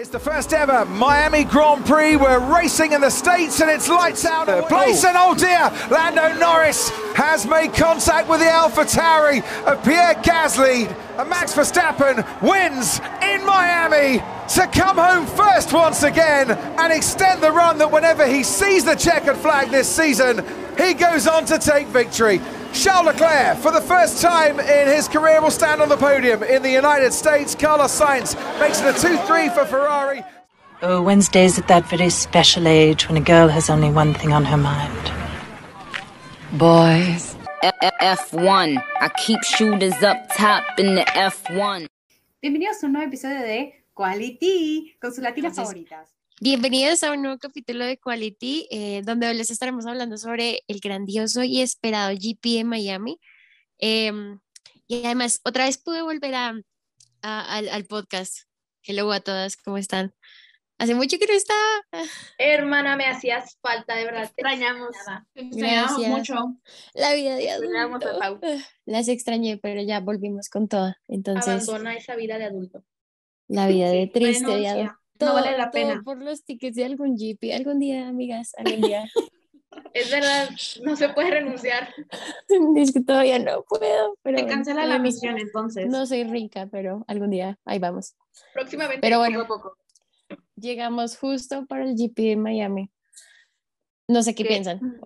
It's the first ever Miami Grand Prix. We're racing in the States and it's lights out oh. of place. And oh dear, Lando Norris has made contact with the Alpha Tauri of Pierre Gasly. And Max Verstappen wins in Miami to come home first once again and extend the run that whenever he sees the checkered flag this season, he goes on to take victory. Charles Leclerc, for the first time in his career, will stand on the podium in the United States. Carlos Sainz makes it a 2 3 for Ferrari. Oh, Wednesday's at that very special age when a girl has only one thing on her mind. Boys. F1. I keep shooters up top in the F1. Bienvenidos a un nuevo episodio de Quality con sus latinas favoritas. Bienvenidos a un nuevo capítulo de Quality, eh, donde hoy les estaremos hablando sobre el grandioso y esperado GP de Miami. Em, y además, otra vez pude volver a, a- al, al podcast. Hello a todas, ¿cómo están? Hace mucho que no estaba. Hermana, me hacías falta, de verdad. te Extrañamos. extrañaba. Extrañamos mucho. La vida de adulto. Pau. Las extrañé, pero ya volvimos con toda. Entonces, Abandona esa vida de adulto. la vida de triste, de sí, adulto. no vale la todo pena. por los tickets de algún GP. Algún día, amigas, algún día. Es verdad, no se puede renunciar. es que todavía no puedo, pero Se cancela la no- misión entonces. No soy rica, pero algún día ahí vamos. Próximamente. Pero poco bueno. a poco. Llegamos justo para el GP de Miami. No sé qué ¿Qué? piensan.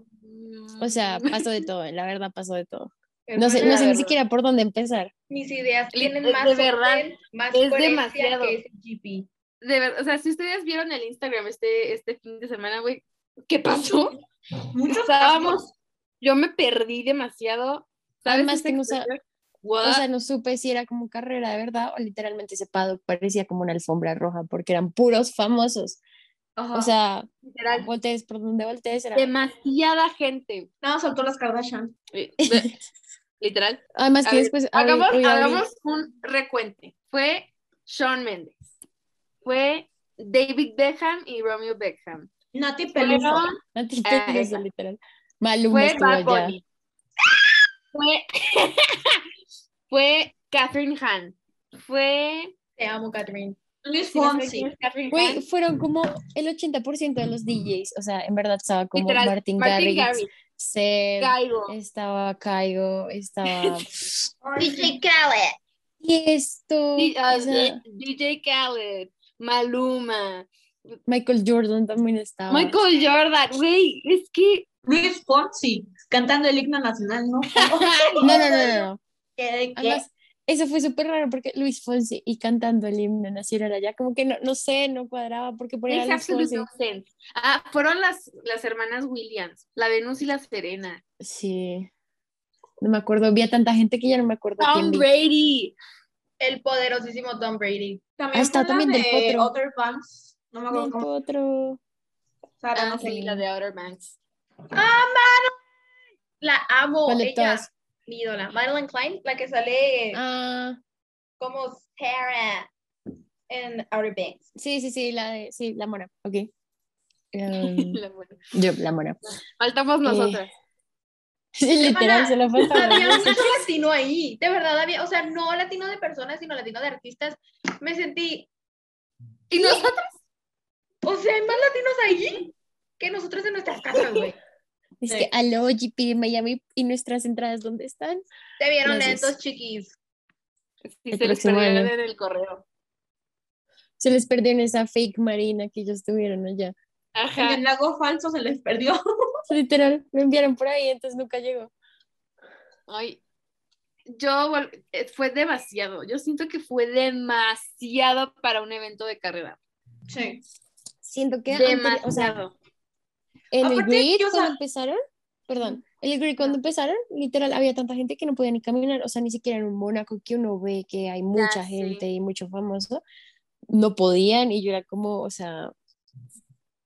O sea, pasó de todo, la verdad pasó de todo. No sé, no sé ni siquiera por dónde empezar. Mis ideas tienen más de verdad, orden, más es demasiado. que ese GP. De verdad, o sea, si ustedes vieron el Instagram este, este fin de semana, güey, ¿qué pasó? Estábamos, yo me perdí demasiado. ¿Sabes? Además esa que no sa-? O What? sea, no supe si era como carrera de verdad o literalmente ese paddock parecía como una alfombra roja porque eran puros famosos. Ajá. O sea, Literal, voltees por donde voltees era. demasiada gente. no, soltó las Kardashian. Eh, Literal. Además A que ver, después abrí- hagamos, abrí- hagamos un recuente. Fue Shawn Mendes. Fue David Beckham y Romeo Beckham. Nati Fueron- a ti te Ah, literal. Maluma fue estuvo Bad allá. Bunny. Fue, fue Catherine Hahn. Fue. Te amo, Catherine. Luis Fonsi. Hahn. fueron como el 80% de los DJs, o sea, en verdad estaba como Literal, Martin, Martin Garrix, Seb, Gaigo. estaba Caigo, estaba... DJ Khaled. y esto, D- ah, o sea, DJ Khaled. Maluma. Michael Jordan también estaba. Michael Jordan. Güey, es que. Luis Fonsi cantando el himno nacional, ¿no? No, no, no, no, no. ¿Qué, qué? Además, eso fue súper raro porque Luis Fonsi y cantando el himno nacional allá, como que no, no sé, no cuadraba porque ponían a Makes Luis absolute Fonsi. no sense. Ah, fueron las, las hermanas Williams. La Venus y la Serena. Sí. No me acuerdo, vi a tanta gente que ya no me acuerdo quién Tom vi. El poderosísimo Tom Brady. También está también del de potro. Outer Banks. No me acuerdo Del cómo. potro. Sara, Ah, no sé. sí, la de Outer Banks. ¡Ah, mano! La amo. ¿Cuál de Ella, todas? mi ídola. Madeline Klein, la que sale Ah, como Sarah en Outer Banks. sí, sí, sí, la de, sí, la mona, ok. Em, La buena. yo, la mona. Faltamos Eh, nosotras. Sí, literal, se lo falta. Había mucho latino ahí, de verdad había, o sea, no latino de personas, sino latino de artistas. Me sentí, ¿Y nosotros? o sea, hay más latinos ahí que nosotros en nuestras casas, güey. Es Sí. que aló, GP de Miami y nuestras entradas, ¿dónde están? Te vieron Gracias. estos chiquis. Sí, El se les perdieron en el correo. Se les perdió en esa fake marina que ellos tuvieron allá. En Ajá. el lago falso se les perdió. Literal, me enviaron por ahí, entonces nunca llegó. Ay, yo eh, fue demasiado. Yo siento que fue demasiado para un evento de carrera. Sí. Siento que anteri- o sea, Demasiado. en el Aparte, grid que, o sea- cuando empezaron, perdón, en el grid cuando empezaron, literal había tanta gente que no podía ni caminar, o sea, ni siquiera en un Mónaco que uno ve que hay mucha sé. gente y mucho famoso, no podían y yo era como, o sea,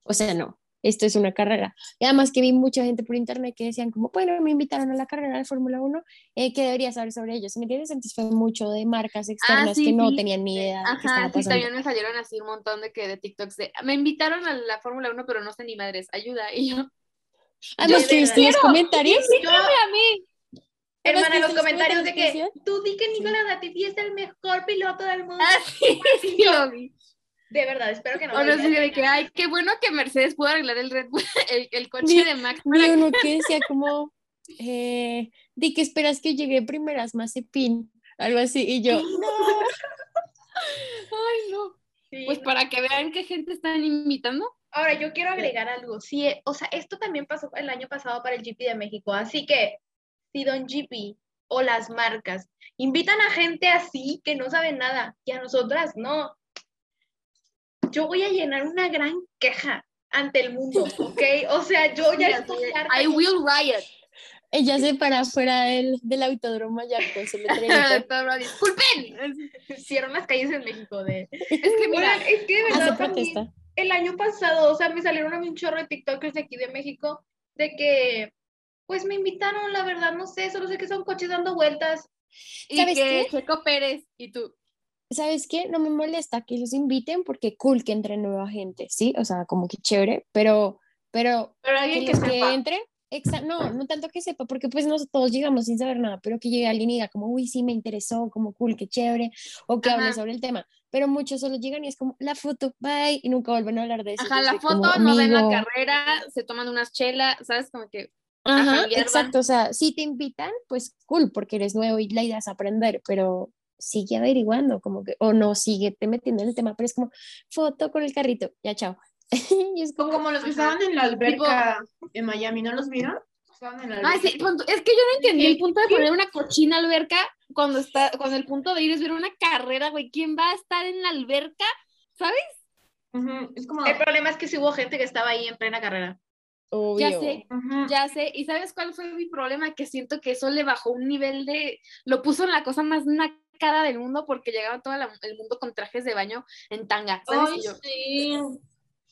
o sea, no, esto es una carrera. Y además que vi mucha gente por internet que decían como, bueno, me invitaron a la carrera de Fórmula 1, eh, ¿qué debería saber sobre ellos? ¿Me entiendes? Entonces fue mucho de marcas externas Ah, sí, que no tenían ni idea de qué Ajá, sí, pasando. también me salieron así un montón de que de TikToks de me invitaron a la Fórmula 1, pero no sé ni madres, ayuda. Y yo, Además que viste los comentarios. Yo, a mí. Hermana, que los comentarios de que tú di que Nicolás Latifi es el mejor piloto del mundo. Ah, sí, sí lo vi. De verdad, espero que no. O no sé, de que, ay, qué bueno que Mercedes pudo arreglar el Red Bull, el, el coche de Max. Para uno que decía como, eh, di que esperas que llegue primeras Mazepin, algo así, y yo, no, Ay, no. Sí, Pues no. para que vean qué gente están imitando. Ahora, yo quiero agregar algo. Sí, o sea, esto también pasó el año pasado para el GP de México. Así que, si Don GP o las marcas invitan a gente así que no sabe nada y a nosotras no, yo voy a llenar una gran queja ante el mundo, ¿ok? O sea, yo ya estoy harta I will riot. ella se para afuera del, del autódromo su letrerito. Todo, Disculpen. hicieron las calles en México de... Es que mira, es que de verdad también, protesta. el año pasado, o sea, me salieron a mí un chorro de TikTokers de aquí de México de que, pues me invitaron, la verdad, no sé, solo sé que son coches dando vueltas. y ¿Sabes que qué? Checo Pérez y tú. ¿Sabes qué? No me molesta que los inviten porque cool que entre nueva gente, ¿sí? O sea, como que chévere, pero, pero Pero que alguien que que sepa. entre, exa- no, no tanto que sepa, porque pues nosotros todos llegamos sin saber nada, pero que llegue alguien y diga como, uy, sí, me interesó, como cool, qué chévere, o que hable Ajá. sobre el tema, pero muchos solo llegan y es como, la foto, bye, y nunca vuelven a hablar de eso. Ajá, la soy como, foto, no ven la carrera, se toman unas chelas, ¿sabes? Como que. Ajá, exacto, o sea, si te invitan, pues cool, porque eres nuevo y la idea es aprender, pero sigue averiguando, como que, o no, sigue te metiendo en el tema, pero es como, foto con el carrito, ya, chao. y es como, como los que estaban en la alberca en Miami, ¿no los vieron? Estaban en la alberca. Sí, es que yo no entendí el punto de poner una cochina alberca cuando está, cuando el punto de ir es ver una carrera, güey. ¿Quién va a estar en la alberca? ¿Sabes? Ujú, Es como. El problema es que sí hubo gente que estaba ahí en plena carrera. obvio. Ya sé, ya sé. ¿Y sabes cuál fue mi problema? Que siento que eso le bajó un nivel de. Lo puso en la cosa más nacada del mundo porque llegaba todo la- el mundo con trajes de baño en tanga. ¿Sabes? Ay, Y yo- sí.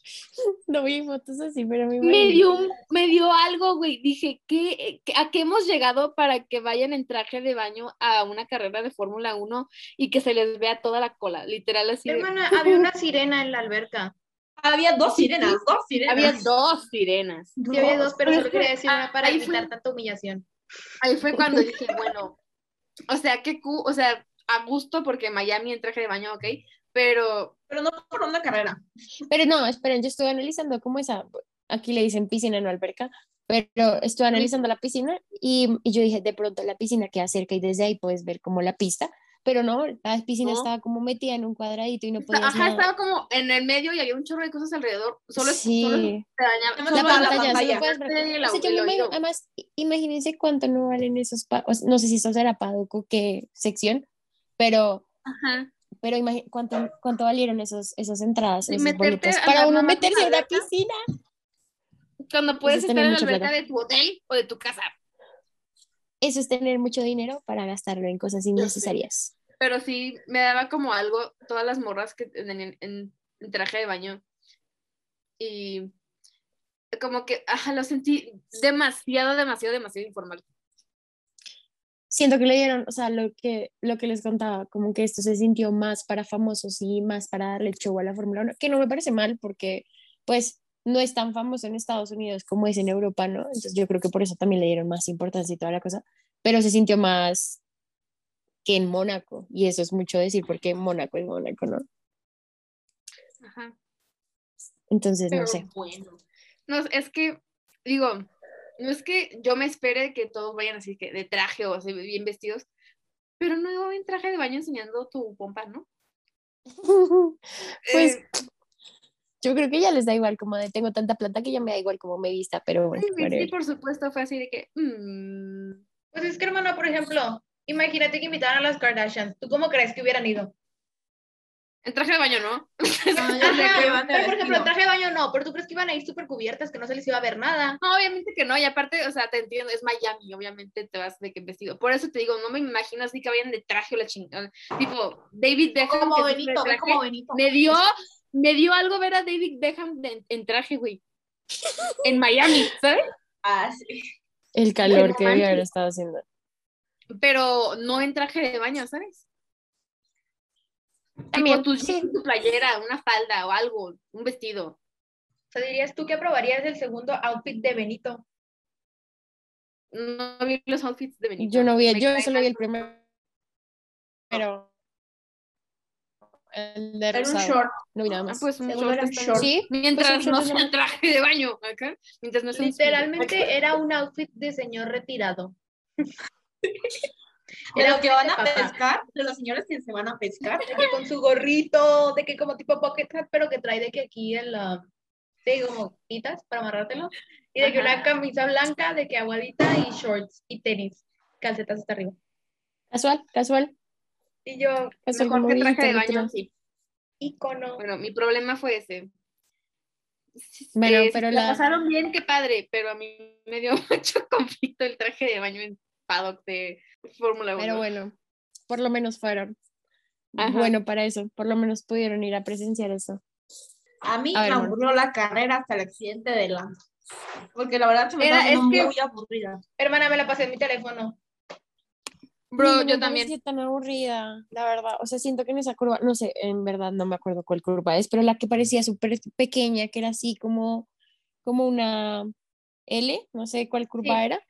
No vi fotos así, pero me me dio, me dio algo, güey. Dije, ¿qué, qué- ¿a qué hemos llegado para que vayan en traje de baño a una carrera de Fórmula 1 y que se les vea toda la cola? Literal, así. de- Hermana, había una sirena en la alberca. Había dos sirenas, dos sirenas. Había dos sirenas. Sí, había dos, pero Pero solo quería decir una para fue- evitar tanta humillación. Ahí fue cuando dije, bueno, o sea, qué cu- o sea, a gusto porque Miami en traje de baño, ok, pero Pero no por una carrera. Pero no, esperen, yo estuve analizando cómo esa, aquí le dicen piscina, no alberca, pero estuve analizando la piscina y, y yo dije, de pronto la piscina queda cerca y desde ahí puedes ver como la pista, pero no, la piscina No. estaba como metida en un cuadradito y no podías ajá, nada. estaba como en el medio y había un chorro de cosas alrededor. Solo, sí, solo se dañaba. La pantalla, puedes ver. Sí, el O sea, yo el me imagino- oído. además, imagínense cuánto no valen esos, pa- o sea, no sé si eso será Paduco, qué sección, pero Ajá. pero cuánto, cuánto valieron esos, esas entradas, esos boletos, para uno meterse a una piscina. Cuando puedes es estar en la alberca plata. de tu hotel o de tu casa. Eso es tener mucho dinero para gastarlo en cosas innecesarias. Pero sí, me daba como algo, todas las morras que tenían en, en traje de baño. Y como que, ajá, lo sentí demasiado, demasiado, demasiado informal. Siento que le dieron, o sea, lo que, lo que les contaba, como que esto se sintió más para famosos y más para darle show a la Fórmula 1, que no me parece mal porque, pues, no es tan famoso en Estados Unidos como es en Europa, ¿no? Entonces yo creo que por eso también le dieron más importancia y toda la cosa, pero se sintió más que en Mónaco, y eso es mucho decir porque Mónaco es Mónaco, ¿no? Ajá. Entonces, no sé. bueno. No, es que, digo, no es que yo me espere que todos vayan así que de traje o así bien vestidos, pero no en traje de baño enseñando tu pompa, ¿no? Pues Eh, yo creo que ya les da igual, como de tengo tanta plata que ya me da igual como me vista, pero bueno, sí, sí, por supuesto, fue así de que. mm, Pues es que, hermana, por ejemplo, imagínate que invitaran a las Kardashians. ¿Tú cómo crees que hubieran ido? En traje de baño, ¿no? Sé que van de pero por ejemplo, en traje de baño no, pero tú crees que iban a ir súper cubiertas, que no se les iba a ver nada. No, obviamente que no, y aparte, o sea, te entiendo, es Miami, obviamente te vas de que vestido. Por eso te digo, no me imagino así que vayan de traje o la chingada. Tipo, David Beckham. Como que Benito, traje, como Benito. Me dio, me dio algo ver a David Beckham de- en traje, güey. En Miami, ¿sabes? Ah, sí. El calor que debía manches. haber estado haciendo. Pero no en traje de baño, ¿sabes? También, tu, sí. tu playera, una falda o algo, un vestido. O sea, dirías tú que aprobarías el segundo outfit de Benito. No vi los outfits de Benito. Yo no vi, Me yo solo vi el primero. Pero el de Era un short. No vi nada Ah, más. pues un short un short. Sí, Mientras pues un no short sea es un traje de baño, acá. Mientras no sea un Literalmente era un outfit de señor retirado. De los que van a de papá. pescar, de los señores que se van a pescar. De que con su gorrito, de que como tipo pocket hat, pero que trae de que aquí en la, sí, como quitas para amarrártelo. Y de que una camisa blanca, de que aguadita y shorts y tenis, calcetas hasta arriba. Casual, casual. Y yo, casual Mejor que traje de baño, sí. icono. Bueno, mi problema fue ese. Bueno, eh, si pero la la- pasaron bien, qué padre, pero a mí me dio mucho conflicto el traje de baño en paddock de Fórmula 1. Pero bueno, por lo menos fueron. Ajá. Bueno, para eso, por lo menos pudieron ir a presenciar eso. A mí A ver, me bueno. aburrió la carrera hasta el accidente de Lando. Porque la verdad se me Era- es que- muy aburrida. Hermana, me la pasé en mi teléfono. Bro, No me yo también. pareció tan aburrida, la verdad. O sea, siento que en esa curva, no sé, en verdad no me acuerdo cuál curva es, pero la que parecía súper pequeña, que era así como, como una L, no sé cuál curva Sí. era.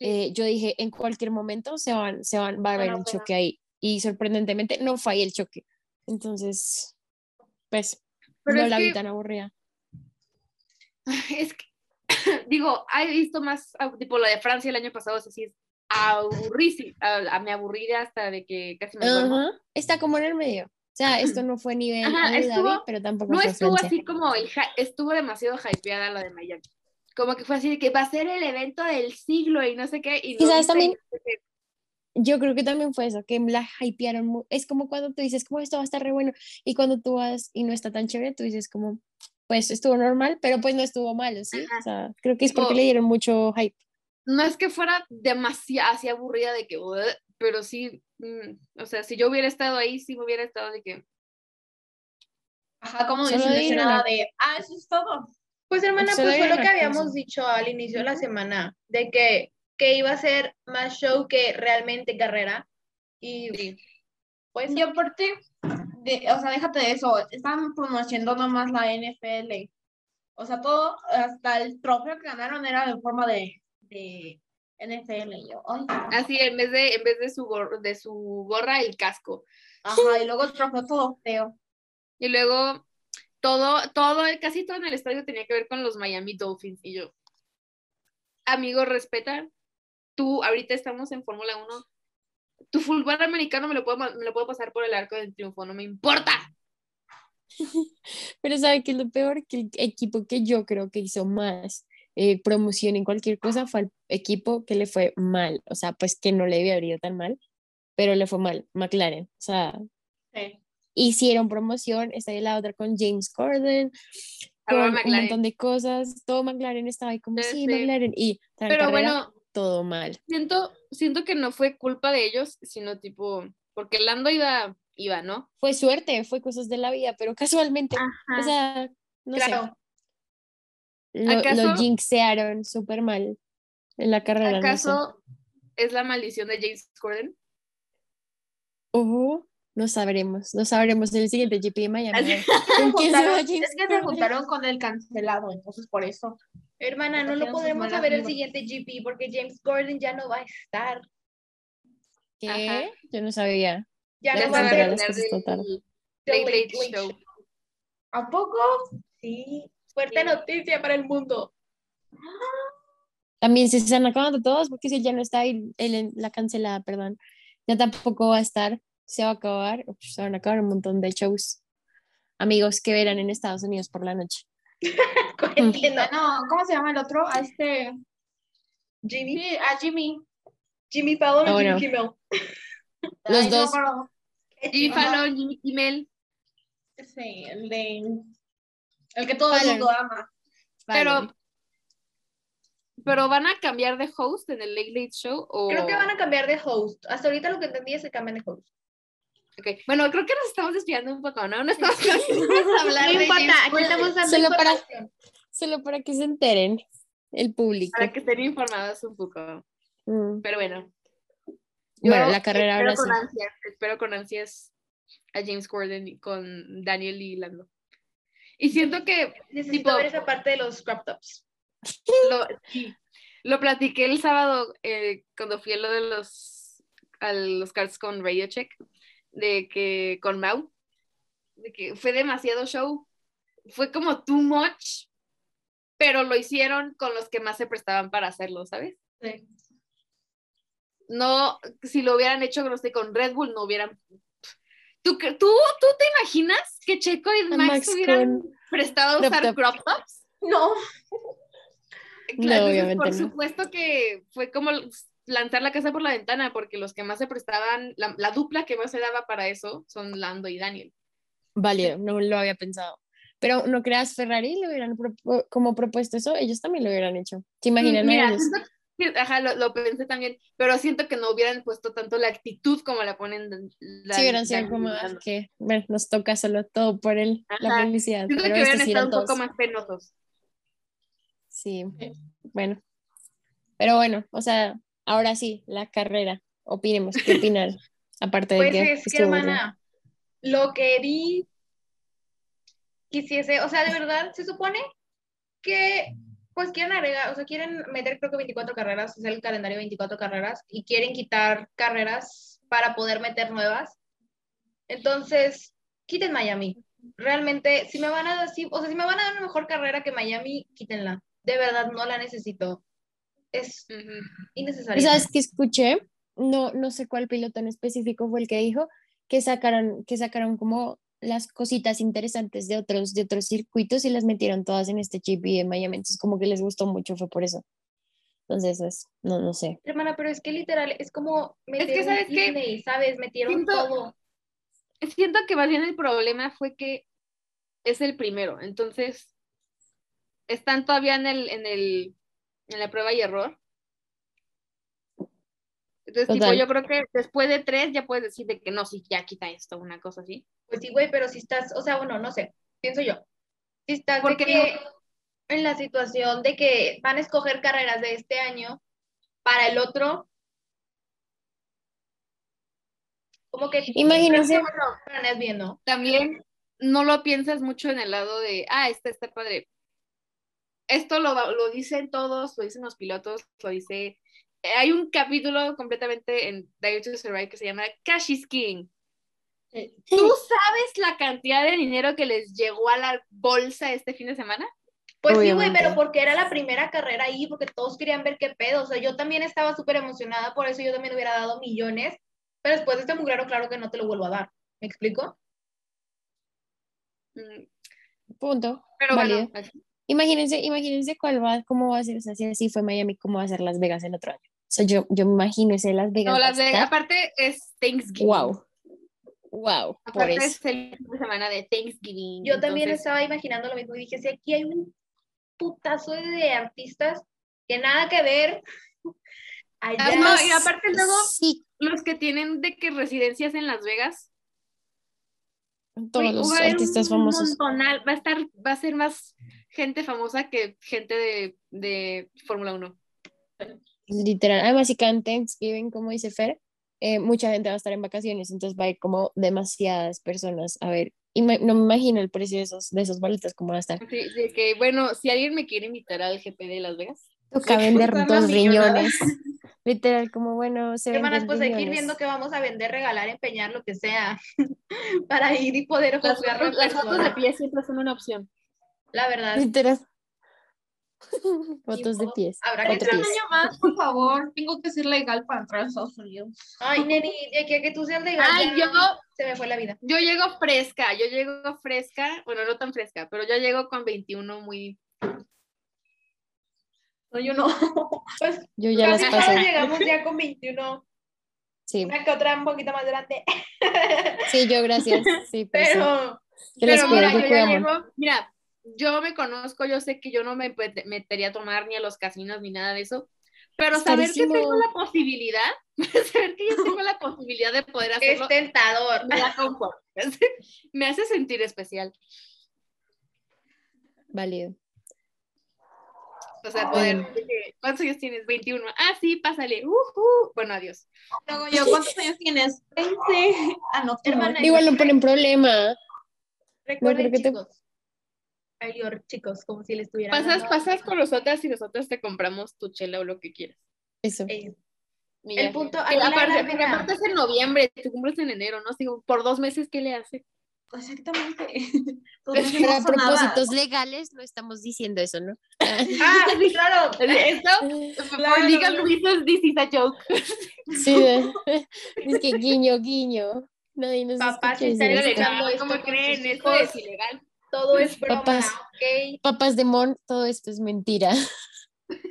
Eh, yo dije, en cualquier momento se van, se van, va a haber a un pegar. choque ahí. Y sorprendentemente no fue ahí el choque. Entonces, pues, Pero no es la vi que- tan aburrida. Es que, digo, he visto más, ah, tipo la de Francia el año pasado, o sea, sí es aburrísimo. A, a- me aburrí hasta de que casi me duermo. Ajá, Está como en el medio. O sea, esto no fue nivel Ajá, estuvo- pero tampoco No fue estuvo Francia. así como el estuvo demasiado hypeada la de Miami. Como que fue así de que va a ser el evento del siglo y no sé qué. Y, Y no también, yo creo que también fue eso, que la hypearon. Es como cuando tú dices, como esto va a estar re bueno, y cuando tú vas y no está tan chévere, tú dices, como, pues estuvo normal, pero pues no estuvo malo, ¿sí? Ajá. O sea, creo que es porque le dieron mucho hype. no es que fuera demasiado así aburrida de que, pero sí, mm, o sea, si yo hubiera estado ahí, sí me hubiera estado de que, Ajá, como desilusionada dieron de, ah, eso es todo. Pues hermana, pues fue lo que habíamos dicho al inicio de la semana, de que, que iba a ser más show que realmente carrera. Y sí. pues Y aparte, de, o sea, déjate de eso, estaban promocionando nomás la NFL. O sea, todo, hasta el trofeo que ganaron era de forma de, de NFL. Y yo, ay, Así, en vez de, en vez de su, gor- de su gorra, el casco. ajá, y luego el trofeo todo feo. Y luego, todo, todo, casi todo en el estadio tenía que ver con los Miami Dolphins. Y yo, amigo, respeta. Tú, ahorita estamos en Fórmula 1. Tu fútbol americano me lo, puedo, me lo puedo pasar por el arco del triunfo, no me importa. Pero ¿sabe qué es lo peor? Que el equipo que yo creo que hizo más eh, promoción en cualquier cosa fue el equipo que le fue mal. O sea, pues que no le haber ido tan mal, pero le fue mal, McLaren. O sea, Sí. Hicieron promoción, está ahí la otra con James Corden, con Arroba un montón de cosas, todo McLaren estaba ahí como, Sí, sí, sí. McLaren, y Pero carrera, bueno, todo mal. siento, siento que no fue culpa de ellos, sino tipo, porque Lando iba, iba, ¿no? Fue suerte, fue cosas de la vida, pero casualmente, o sea, no claro, sé, lo, lo ¿Acaso- jinxearon súper mal en la carrera, no sé. ¿Acaso es la maldición de James Corden? Ojo, no sabremos, no sabremos en el siguiente GP de Miami. a ver, ¿Con quién se Juntaron- va es que se juntaron con el cancelado, entonces por eso. hermana, no lo podremos saber el siguiente GP porque James Gordon ya no va a estar. ¿Qué? Ajá. Yo no sabía. Ya Ya no va a. The Late Show. ¿A poco? Sí, fuerte noticia para el mundo. También se están acabando todos porque si él ya no está ahí, él en- la cancelada, perdón, ya tampoco va a estar, se va a acabar, uf, se van a acabar un montón de shows. Amigos que verán en Estados Unidos por la noche. Entiendo. No, ¿cómo se llama el otro? A este. Jimmy, Sí, a Jimmy. Jimmy Fallon Ah, o Jimmy bueno. Kimmel. Los Ay, no dos. acuerdo. Jimmy. Fallon, Jimmy Kimmel. Sí, el de. El que todo el mundo ama. Pero, pero van a cambiar de host en el Late Late Show o Creo que van a cambiar de host. Hasta ahorita lo que entendí es que cambian de host. Ok, Bueno, creo que nos estamos desviando un poco, ¿no? No estamos hablar No de importa, aquí estamos dando Solo para-. Solo para que se enteren el público. para que estén informados un poco. Mm. Pero bueno. Bueno, la carrera espero ahora con sí. ansias, espero con ansias a James Corden con Daniel y Lando. Y siento que Necesito Tipo- ver esa parte de los crop tops. lo, sí, lo platiqué el sábado eh, cuando fui a lo de los a los cards con Radio Check de que con Mau de que fue demasiado show. Fue como too much, pero lo hicieron con los que más se prestaban para hacerlo, ¿sabes? Sí. No, si lo hubieran hecho no sé, con Red Bull, no hubieran. ¿Tú, tú, ¿Tú te imaginas que Checo y A Max, Max hubieran con prestado crop usar crop tops? No. Claro, entonces, obviamente por no. supuesto que fue como lanzar la casa por la ventana, porque los que más se prestaban, la, la dupla que más se daba para eso son Lando y Daniel. Válido, no lo había pensado. Pero no creas, Ferrari le hubieran propu- como propuesto eso, ellos también lo hubieran hecho. ¿Se imaginan a Mira, que- ajá, lo, lo pensé también, pero siento que no hubieran puesto tanto la actitud como la ponen. La, Si hubieran sido como que bueno, nos toca solo todo por el, la Ajá. felicidad. Siento Pero que hubieran sí estado un poco más penosos. Sí, bueno. Pero bueno, o sea, ahora sí, la carrera. Opinemos, ¿qué opinan? Aparte de Pues que es que, hermana, lo que di quisiese, o sea, de verdad, se supone que pues quieren agregar, o sea, quieren meter creo que 24 carreras, es el calendario de 24 carreras, y quieren quitar carreras para poder meter nuevas. Entonces, quiten Miami. Realmente, si me van a dar, si- o sea, si me van a dar una mejor carrera que Miami, quítenla. De verdad, no la necesito. Es Ujú. innecesaria. ¿Sabes qué escuché? No, no sé cuál piloto en específico fue el que dijo que sacaron, que sacaron como las cositas interesantes de otros, de otros circuitos y las metieron todas en este chip y de Miami. Entonces, como que les gustó mucho, fue por eso. Entonces, es- no, no sé. Hermana, pero es que literal, es como meter que, un ¿sabes qué? Disney, ¿sabes? Metieron Siento- todo. Siento que más bien el problema fue que es el primero, entonces están todavía en el, en el, en la prueba y error. Entonces, tipo, yo creo que después de tres ya puedes decir de que no, sí, ya quita esto, una cosa así. Pues sí, güey, pero si estás, o sea, bueno, no sé, pienso yo. Si estás de Porque que en la situación de que van a escoger carreras de este año para el otro, como que Imagínense, bueno, planeas bien, ¿no? También no lo piensas mucho en el lado de, ah, este está padre. Esto lo, lo dicen todos, lo dicen los pilotos, lo dice... eh, Hay un capítulo completamente en Dive to Survive que se llama Cash is King. ¿Tú sabes la cantidad de dinero que les llegó a la bolsa este fin de semana? Pues sí, güey, pero porque era la primera carrera ahí, porque todos querían ver qué pedo. O sea, yo también estaba súper emocionada, por eso yo también hubiera dado millones, pero después de este mugrero, claro que no te lo vuelvo a dar. ¿Me explico? Mm, punto. Pero válido. bueno. Imagínense, imagínense cuál va, cómo va a ser, o sea, si así fue Miami, cómo va a ser Las Vegas el otro año. O sea, yo, yo me imagino ese Las Vegas. no, las estar- aparte es Thanksgiving. Wow. Wow, Aparte es el fin de semana de Thanksgiving. Yo también estaba imaginando lo mismo y dije, si aquí hay un putazo de artistas que nada que ver. Allá. Ah, no, y aparte luego Sí, los que tienen de que residencias en Las Vegas, todos los artistas un famosos. montonal, va a estar, va a ser más gente famosa que gente de, de Fórmula 1. Literal. Además, si caen Thanksgiving, como dice Fer, eh, mucha gente va a estar en vacaciones, entonces va a ir como demasiadas personas a ver. Y me- no me imagino el precio de esos, de esos boletos, cómo va a estar. Así de que, bueno, si alguien me quiere invitar al GP de Las Vegas, Toca vender las dos riñones. Literal, como bueno, se Hermanas, pues hay que ir viendo qué vamos a vender, regalar, empeñar, lo que sea, para ir y poder las en fotos, las fotos de pie siempre son una opción. La verdad. Literal. Fotos de pies. habrá que foto Un año más, por favor. Tengo que ser legal para entrar a Estados Unidos. Ay, Neri, de aquí a que tú seas legal, Ay, ya yo, se me fue la vida. yo llego fresca, yo llego fresca, bueno, no tan fresca, pero yo llego con 21 muy... No, yo no. Pues Yo ya las casi todos pasé. llegamos ya con 21, Sí, una que otra un poquito más grande, sí, yo gracias. Sí, pero, sí. pero Pero cuido, mira, yo ya llego, mira, yo me conozco, yo sé que yo no me metería a tomar ni a los casinos ni nada de eso, pero Es saber que tengo la posibilidad, saber que yo tengo la posibilidad de poder es hacerlo, tentador. me da confort, me hace sentir especial, Válido. o sea, poder, ¿cuántos años tienes? 21, ah, sí, pásale, ujú. bueno, adiós. Luego yo, ¿cuántos años tienes? 20. Ah, no, no. Hermana, Igual no ponen problema. Recuerden, creo que te- chicos. Ayor, chicos, como si le estuvieran Pasas, dando- pasas con nosotras y nosotros te compramos tu chela o lo que quieras. Eso. Eh, El punto, Que aquí la aparte, aparte es en noviembre, tu cumples en enero, ¿no? Por dos meses, ¿qué le hace? Exactamente. Pues no Para propósitos legales no estamos diciendo eso, ¿no? Ah, sí, claro. Esto, Claro. for legal reasons, this is a joke. Sí, es que guiño, guiño. Nadie nos escucha si están escuchando esto ¿Cómo con creen? Esto es ilegal. Todo es broma, Papás. ¿ok? Papás de Mon, todo esto es mentira.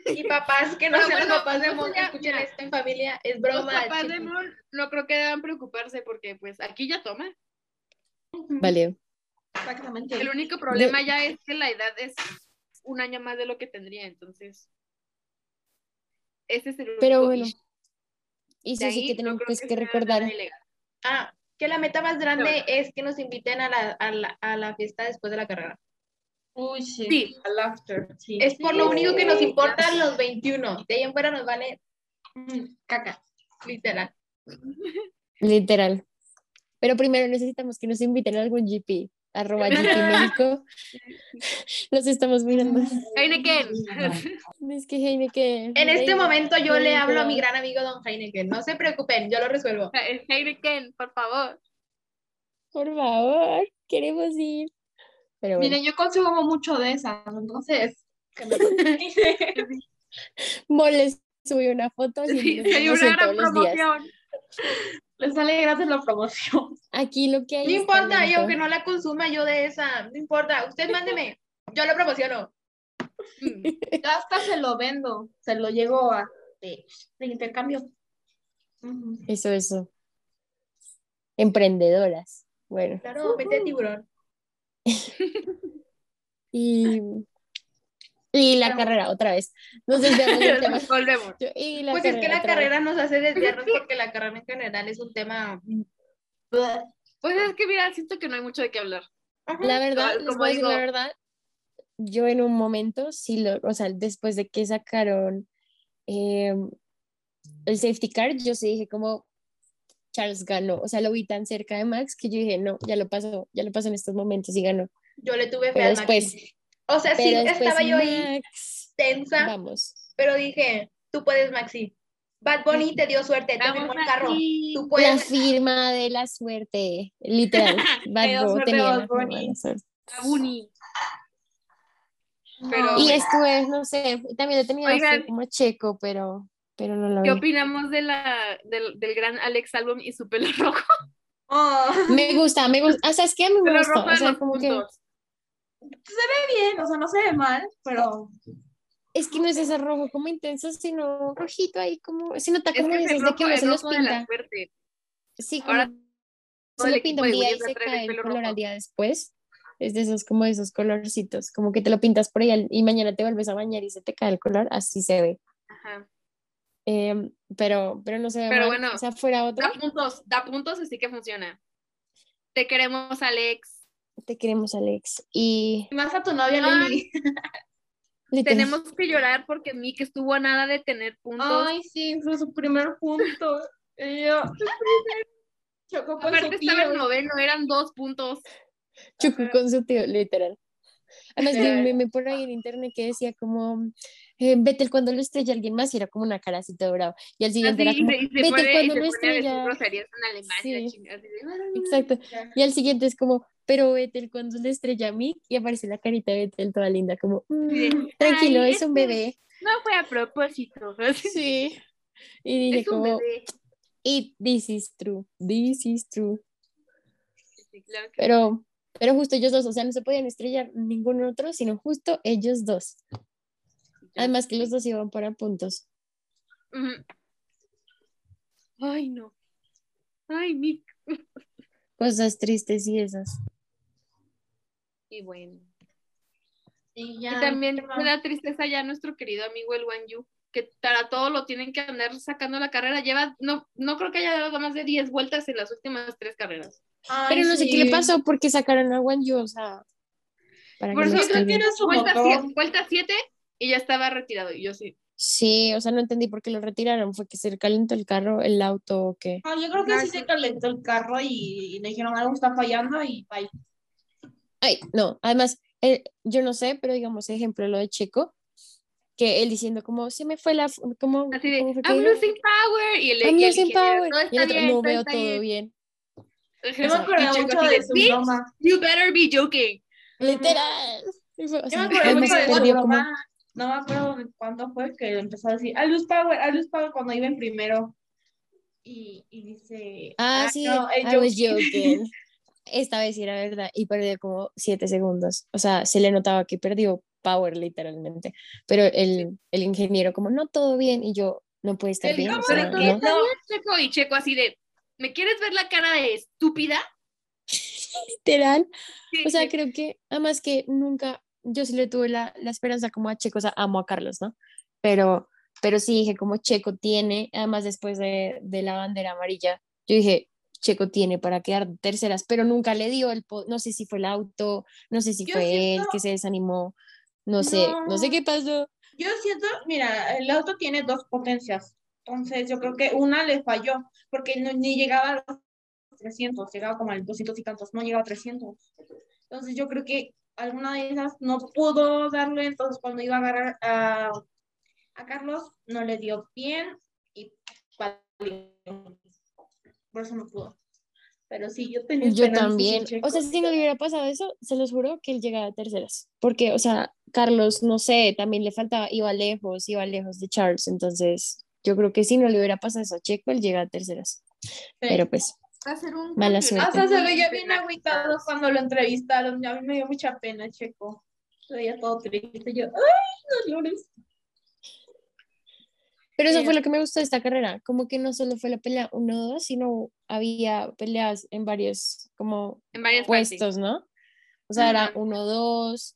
Y papás que no Pero sean bueno, papás de Mon que escuchen esto en familia, es Los broma. papás de. Mon no creo que deban preocuparse porque pues aquí ya toma. Vale. Exactamente. El único problema ya es que la edad es un año más de lo que tendría, entonces. Ese es el único Pero bueno, y De eso sí ahí que tenemos pues, que sea recordar. Ah, que la meta más grande es que nos inviten a la, a, la, a la fiesta después de la carrera. Uy, sí. Sí. Al after, sí. Es por lo Sí. único que nos importan los 21. De ahí en fuera nos vale Mm, Caca. literal. Literal. Pero primero necesitamos que nos inviten a algún GP. Arroba México. Los estamos mirando. Heineken. Es que Heineken. En este momento yo le hablo a mi gran amigo Don Heineken. No se preocupen, yo lo resuelvo. Heineken, por favor. Por favor, queremos ir. Pero bueno, Miren, yo consigo mucho de esas, entonces. que me patrocine. Mon les subió una foto así Sí, vemos una gran los días. Les sale gratis la promoción. Aquí lo que hay No importa, yo talento. que no la consuma yo de esa. No importa, usted mándeme. Yo lo promociono. Yo hasta se lo vendo, se lo llevo a de, de intercambio. Eso, eso. Emprendedoras. Bueno, Claro, vete a tiburón. y, y la carrera, otra vez. Tema. Volvemos. Yo- Y la Pues es que la vez. carrera nos hace desviarnos porque la carrera en general es un tema. Pues es que mira, siento que no hay mucho de qué hablar. La verdad, les voy a decir la verdad, yo en un momento, sí lo, o sea, después de que sacaron eh, el safety car, yo sí dije como Charles ganó, o sea, lo vi tan cerca de Max que yo dije, no, ya lo pasó, ya lo pasó en estos momentos y ganó. Yo le tuve fe Pero después, Maxi. O sea, sí, pero estaba yo ahí Max, tensa, vamos. pero dije, tú puedes, Maxi. Bad Bunny te dio suerte, te firmó el carro. Tú La puedes. firma de la suerte, literal. Bad Bunny suerte tenía Bad la Bunny. la suerte. Buni. Pero, Y estuve, no sé, también le tenía Oigan. como Checo, pero, pero no lo ¿qué vi. opinamos de la, del, del gran Alex Album y su pelo rojo? Oh, Me gusta, me gusta. O sea, es que me Pelo gusta. rojo O sea, como que. Se ve bien, o sea, no se ve mal, pero es que no es ese rojo como intenso, sino rojito ahí como, se nota Es como que es que rojo, uno el se los pinta. Sí, como Ahora se lo pinta un día y se el cae el color rojo. al día después. Es de esos, como de esos colorcitos, como que te lo pintas por ahí y mañana te vuelves a bañar y se te cae el color, así se ve. Ajá. Em, pero, pero no se ve Pero mal. bueno, o sea, fuera otro, Da puntos, da puntos, así que funciona. Te queremos, Alex. Te queremos, Alex. Y más a tu novia Ay. Lili. Tenemos que llorar porque Mick estuvo a nada de tener puntos. Ay, sí, fue su primer punto. Ella chocó con Aparte su estaba en tío. noveno, eran dos puntos. Chucu con su tío, literal. Además, un Literal. meme por ahí en internet que decía como, eh, Vettel cuando lo estrella alguien más y era como una cara así todo bravo. Y al siguiente Así, era como, y cuando lo estrella. Sí. chingada, así de, Exacto. Y al siguiente es como, pero Vettel cuando le estrella a mí y aparece la carita de Vettel toda linda, como, "Mm, Sí, tranquilo, "Ay, es un bebé. No fue a propósito. Sí. Y dije Es un como, bebé. it, this is true, this is true. Sí, claro que Pero, pero justo ellos dos, o sea, no se podían estrellar ningún otro, sino justo ellos dos. Además que los dos iban para puntos. Ay, no. Ay, Mick. Cosas tristes y esas. Y bueno. Y también ¿qué me da tristeza ya nuestro querido amigo el Wan Yu, que para todo lo tienen que andar sacando la carrera. Lleva, no, no creo que haya dado más de 10 vueltas en las últimas tres carreras. Ay, Pero no sé qué le pasó porque sacaron a Wan Yu, o sea. Para Por que eso creo que era su Vuelta motor. 7, vuelta siete y ya estaba retirado. Y yo sí. Sí, o sea, no entendí por qué lo retiraron. ¿Fue que se calentó el carro, el auto o qué? Ah, yo creo que sí se calentó el carro y, y le dijeron algo está fallando y bye. Ay, no, además, eh, yo no sé, pero digamos, ejemplo, lo de Checo, que él diciendo como, se me fue la, como, Así de, ¿cómo fue que I'm losing power. Y el, I'm y el losing power. Todo Y está el otro, bien, no todo veo está todo bien. bien. Yo me acuerdo Y mucho de su "Bitch, broma. You better be joking. Literal. Y Yo me acuerdo mucho de su broma. No me acuerdo de cuándo fue que empezó a decir, a luz power, a luz power cuando iba en primero. Y, y dice, Ah, sí, no, I was joking". joking. Esta vez era verdad y perdió como siete segundos. O sea, se le notaba que perdió power literalmente. Pero el, el ingeniero como, no, todo bien. Y yo, no puede estar El bien. o cómo sea, ¿no? Checo. Y Checo así de, ¿me quieres ver la cara de estúpida? Literal. Sí, O sea, sí. creo que, además que nunca, yo sí le tuve la, la esperanza como a Checo, o sea, amo a Carlos, ¿no? Pero, pero sí dije como Checo tiene, además después de, de la bandera amarilla, yo dije, Checo tiene para quedar terceras, pero nunca le dio el, no sé si fue el auto, no sé si Yo fue él siento- que se desanimó, no sé, no sé qué pasó. Yo siento, mira, el auto tiene dos potencias. Entonces, yo creo que una le falló, porque no, ni llegaba a los 300, llegaba como al 200 y tantos, no llegaba a 300. Entonces, yo creo que alguna de esas no pudo darle, entonces cuando iba a agarrar a, a Carlos, no le dio bien y por eso no pudo. Pero sí, yo tenía Yo también, o sea, si no le hubiera pasado eso, se los juro que él llegaba a terceras, porque, o sea, Carlos, no sé, también le faltaba, iba lejos, iba lejos de Charles, entonces yo creo que si no le hubiera pasado eso a Checo, él llega a terceras, pero pues, Va a ser un Mala campeonato Hasta se muy veía bien agüitado cuando lo entrevistaron. A mí me dio mucha pena, Checo. Se veía todo triste. Yo, ¡ay, dolores! pero eso Sí. fue lo que me gustó de esta carrera, como que no solo fue la pelea 1-2, sino había peleas en varios, como En partes. puestos, ¿no? O sea, era Ajá. 1-2,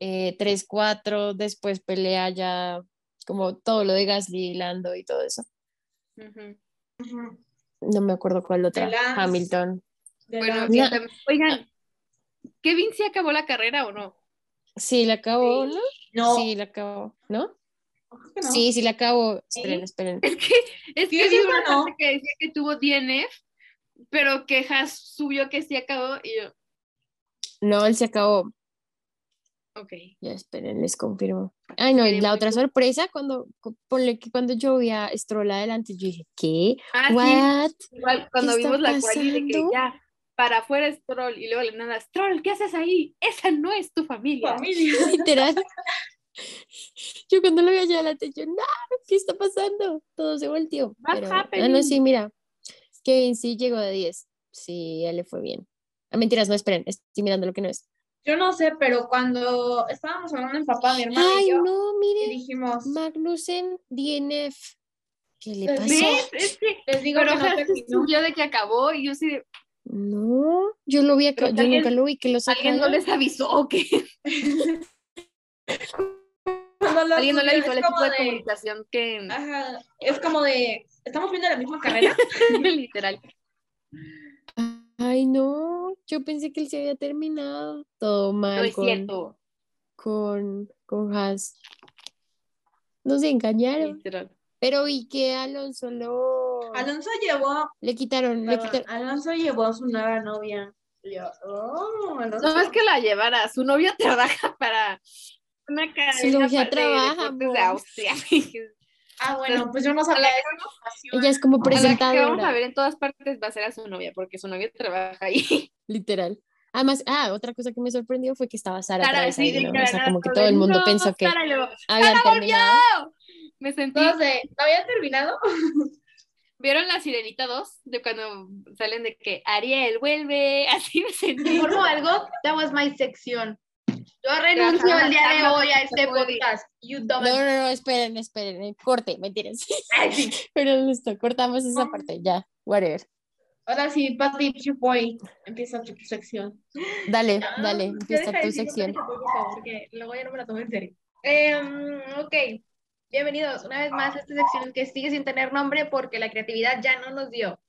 eh, 3-4, después pelea ya, como todo lo de Gasly, Lando y todo eso. Ujú. No me acuerdo cuál otra. Hamilton. Bueno, la- oigan, ¿Kevin sí acabó la carrera o no? Sí, la acabó, ¿no? No, Sí, la acabó, ¿no? Sí, sí la acabó. Sí. Esperen, esperen. Es que, es que vi una que decía que tuvo DNF, pero que Haas subió que sí acabó y yo, No, él se acabó. Ok. Ya esperen, les confirmo. Ay, no, y la muy otra sorpresa, cuando, cu- ponle que cuando yo vi a Stroll adelante, yo dije, ¿qué? Ah, sí, ¿What? igual cuando vimos la quali de que ya, para afuera Stroll y luego le nada, Stroll, ¿qué haces ahí? Esa no es tu familia. Familia. Literal. Yo cuando lo vi allá adelante, yo, no, ¿qué está pasando? Todo se volteó. Pero, ah, no, sí, mira. Kevin sí llegó de 10. Sí, a él le fue bien. Ah, mentiras, no, esperen, estoy mirando lo que no es. Yo no sé, pero cuando estábamos hablando en papá, mi hermano Ay, y yo, no, y mire, dijimos, Magnussen, DNF. ¿Qué le pasó? ¿Ves? Es que, les digo pero que no terminó. subió de que acabó y yo sí, de, No, yo lo vi acá, yo alguien- nunca lo vi que lo ¿alguien no les avisó o qué? ¿Alguien no le avisó al equipo de de, comunicación que, ajá, es como de, estamos viendo la misma carrera. literal, Ay, no, yo pensé que él se había terminado. Todo no mal es con, cierto, con, con Haas. Nos engañaron. literal. Pero vi que Alonso lo Alonso llevó, le quitaron, le perdón, quitaron. Alonso llevó a su nueva novia. Yo, oh, Alonso. No es que la llevara, su novio trabaja para una cadena novia de trabaja, de amor. Austria. Ah, bueno, pues yo no sabía eso. Ella es como A la que vamos a presentadora, ver en todas partes va a ser a su novia, porque su novio trabaja ahí. literal. Además, ah, otra cosa que me sorprendió fue que estaba Sara Sara, sí, ahí, ¿no? O sea, como que todo el mundo "No, pensó que Sara", y luego, habían ¡Sara volvió! terminado. Me sentí. No sé, ¿no había terminado? ¿Vieron la Sirenita 2? De cuando salen de que Ariel vuelve. Así me sentí. Informo algo, that was my sección. Yo renuncio el día de hoy a este podcast. You No, no, no, esperen, esperen, eh, corte, mentiras. Pero listo, cortamos esa parte, ya, whatever. Ahora sí, Pati Chupoy, empieza tu sección. Dale, Ah, dale, empieza tu sección. Porque luego ya no me la tomo en serio. Em, ok, bienvenidos una vez más a esta sección que sigue sin tener nombre porque la creatividad ya no nos dio.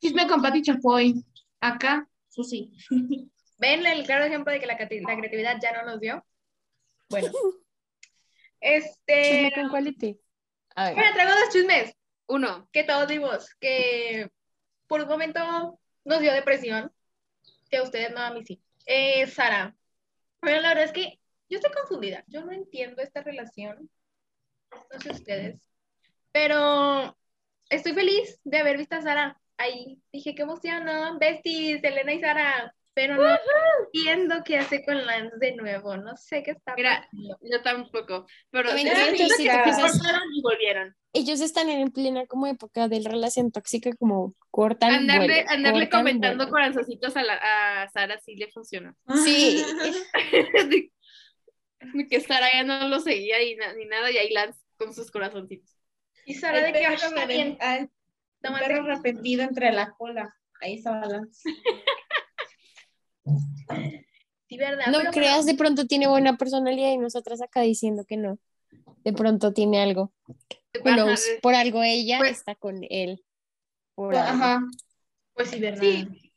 Chisme con Pati Chapoy. Acá, Susi. ¿Ven el claro ejemplo de que la, creati- la creatividad ya no nos dio? Bueno. Este, Chisme con quality. A ver. bueno, traigo dos chismes Uno. que todos vimos, que por un momento nos dio depresión, que a ustedes no, a mí sí. Eh, Sara, bueno, la verdad es que yo estoy confundida, yo no entiendo esta relación, no sé ustedes, pero estoy feliz de haber visto a Sara ahí dije, qué emoción, ¿no? Besties, Elena y Sara. Pero no entiendo qué hace con Lance de nuevo. No sé qué está Mira, pasando. yo tampoco. Pero sí cortaron y volvieron. Ellos están en plena como época de relación tóxica, como cortan, Andarle, vuelven, andarle cortan, comentando vuelven. corazoncitos a, la, a Sara sí le funcionó. Sí, que Sara ya no lo seguía y na- ni nada, y ahí Lance con sus corazoncitos. Y Sara de que perro "Ay, está bien. el tómate". perro arrepentido entre la cola. Ahí estaba Lance. Sí, ¿verdad? no Pero creas, de pronto tiene buena personalidad y nosotras acá diciendo que no. De pronto tiene algo. Knows? de- Por algo ella Pues- está con él. Por algo. Ajá. Pues sí, ¿verdad? Sí.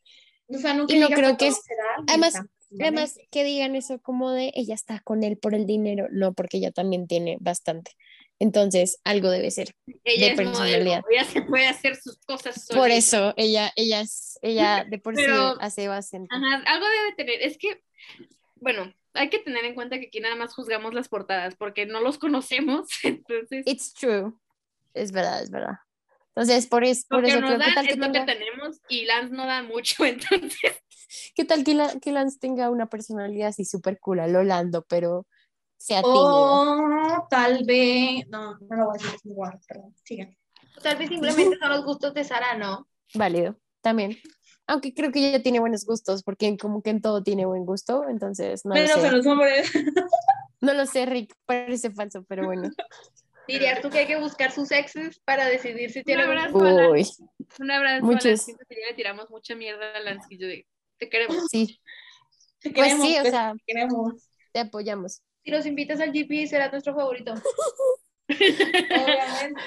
O sea, nunca Y no creo que es- además- Además, que digan eso como de ella está con él por el dinero, no, porque ella también tiene bastante. Entonces, algo debe ser. ella de es modelo, personalidad. ella se puede hacer sus cosas sola. Por eso, ella, ella, es, ella de por Pero- sí hace bastante. Ajá, algo debe tener. Es que, bueno, hay que tener en cuenta que aquí nada más juzgamos las portadas porque no los conocemos. Entonces, It's true. Es verdad, es verdad. Entonces, por, es, por que eso nos creo que dan tal que es lo tenga, que tenemos y Lance no da mucho. Entonces, ¿qué tal que, la- que Lance tenga una personalidad así súper cool a lo Lando, pero sea tímido? O tal vez. No, no lo voy a decir, igual, perdón. Sigan. Tal vez simplemente son los gustos de Sara, ¿no? Válido, también. Aunque creo que ella tiene buenos gustos, porque como que en todo tiene buen gusto, entonces no lo Menos sé. a los hombres. No lo sé, Rick, parece falso, pero bueno. Dirías tú que hay que buscar sus exes para decidir si tiene Un abrazo. gusto. Uy, un abrazo Muchos. a Lance. Siento que ya le tiramos mucha mierda a Lance. y yo de, te queremos. sí. Te Pues queremos, sí, o te sea, queremos. te apoyamos. Si los invitas al GP, será nuestro favorito. Obviamente.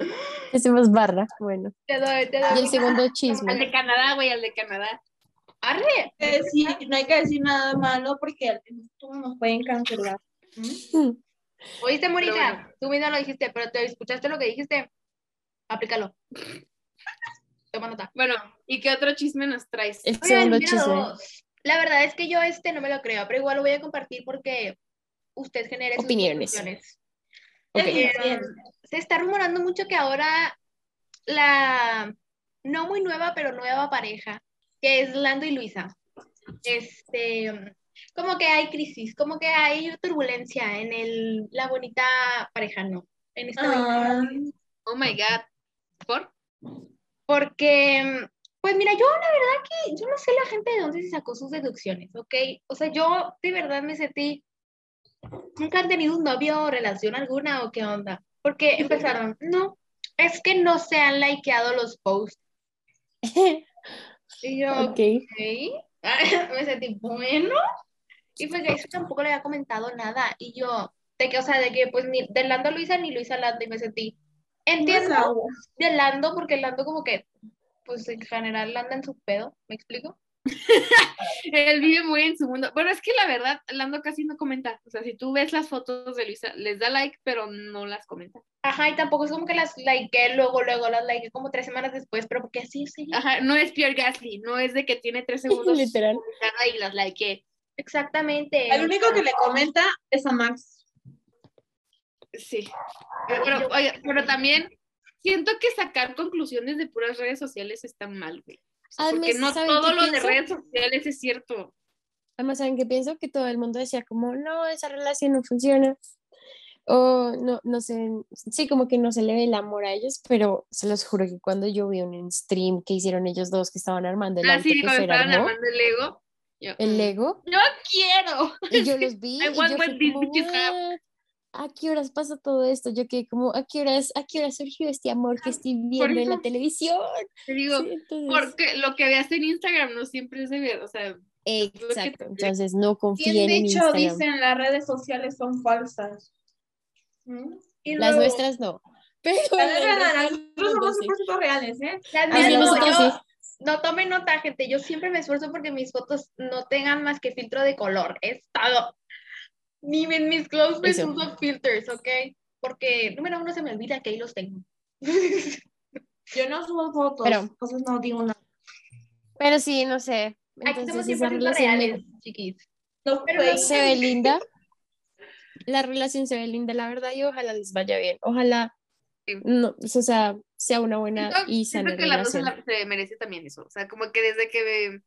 Hacemos barra, bueno. Te doy, te Y el doy. segundo Al chisme. de Canadá, güey, al de Canadá. Arre. No hay que decir- no hay que decir nada malo porque tú nos pueden cancelar. ¿Mm? Oíste, Mónica. bueno. Tú misma lo dijiste, pero te escuchaste lo que dijiste. Aplícalo. Toma nota. Bueno, ¿y qué otro chisme nos traes? El segundo chisme. dos. La verdad es que yo este no me lo creo, pero igual lo voy a compartir porque usted genere sus Opiniones. Eh, Bien. Se está rumorando mucho que ahora la no muy nueva, pero nueva pareja, que es Lando y Luisa, este, como que hay crisis, como que hay turbulencia en el, la bonita pareja, ¿no? En esta bonita- Oh my God. ¿Por? Porque, pues mira, yo la verdad que yo no sé la gente de dónde se sacó sus deducciones, ¿ok? O sea, yo de verdad me sentí, nunca han tenido un novio o relación alguna o qué onda, porque empezaron, no, es que no se han likeado los posts. Y yo, ok. me sentí, bueno, y pues eso tampoco le había comentado nada, y yo, de que, o sea, de que pues ni de Lando Luisa ni Luisa Lando, y me sentí, entiendo de Lando, porque Lando como que, pues en general anda en su pedo, ¿me explico? Él vive muy en su mundo. Bueno, es que la verdad, Lando casi no comenta. O sea, si tú ves las fotos de Luisa, les da like, pero no las comenta. Ajá, y tampoco es como que las likeé luego, luego las likeé como tres semanas después, pero porque así es ella. Ajá, no es Pierre Gasly, no es de que tiene tres segundos Literal. y las likeé. Exactamente. El único que le comenta es a Max. Sí. Pero, oye, pero también siento que sacar conclusiones de puras redes sociales está mal, güey. O sea, porque Además, no ¿saben todo lo de pienso? redes sociales es cierto. Además, ¿saben qué pienso? Que todo el mundo decía como, no, esa relación no funciona. O no, no sé, sí, como que no se le ve el amor a ellos, pero se los juro que cuando yo vi un stream que hicieron ellos dos que estaban armando el Ah, sí, que estaban armó, armando el Lego. yo, el mm, Lego, Yo quiero. y yo los vi I y want yo fui these como, bitches have. "What? ¿A qué horas pasa todo esto? Yo que como, ¿a qué horas, a qué horas surgió este amor que estoy viendo en la televisión? Te digo, Sí, entonces- porque lo que veas en Instagram no siempre es de ver, o sea, Exacto, te- entonces no confíen de en hecho Instagram. dicen las redes sociales son falsas. ¿Mm? Y Las luego- nuestras no. Pero Las las nuestras- nuestras, Nosotros somos sí. 100% reales, ¿eh? Las Ah, mías no, nosotros yo- sí. no tomen nota, gente. Yo siempre me esfuerzo porque mis fotos no tengan más que filtro de color. Es todo. Ni en mis close friends Eso. uso filters, ¿ok? Porque, número uno, se me olvida que ahí los tengo. Yo no subo fotos, Pero- entonces no digo nada. Pero sí, no sé. Aquí somos Entonces 100% relación me- reales, chiquis. No, Pero no se ve linda. La relación se ve linda, la verdad, y ojalá les vaya bien. Ojalá, Sí. no, o sea, sea una buena Siento, y siento sana que Lando se, relación. la- se merece también eso. O sea, como que desde que,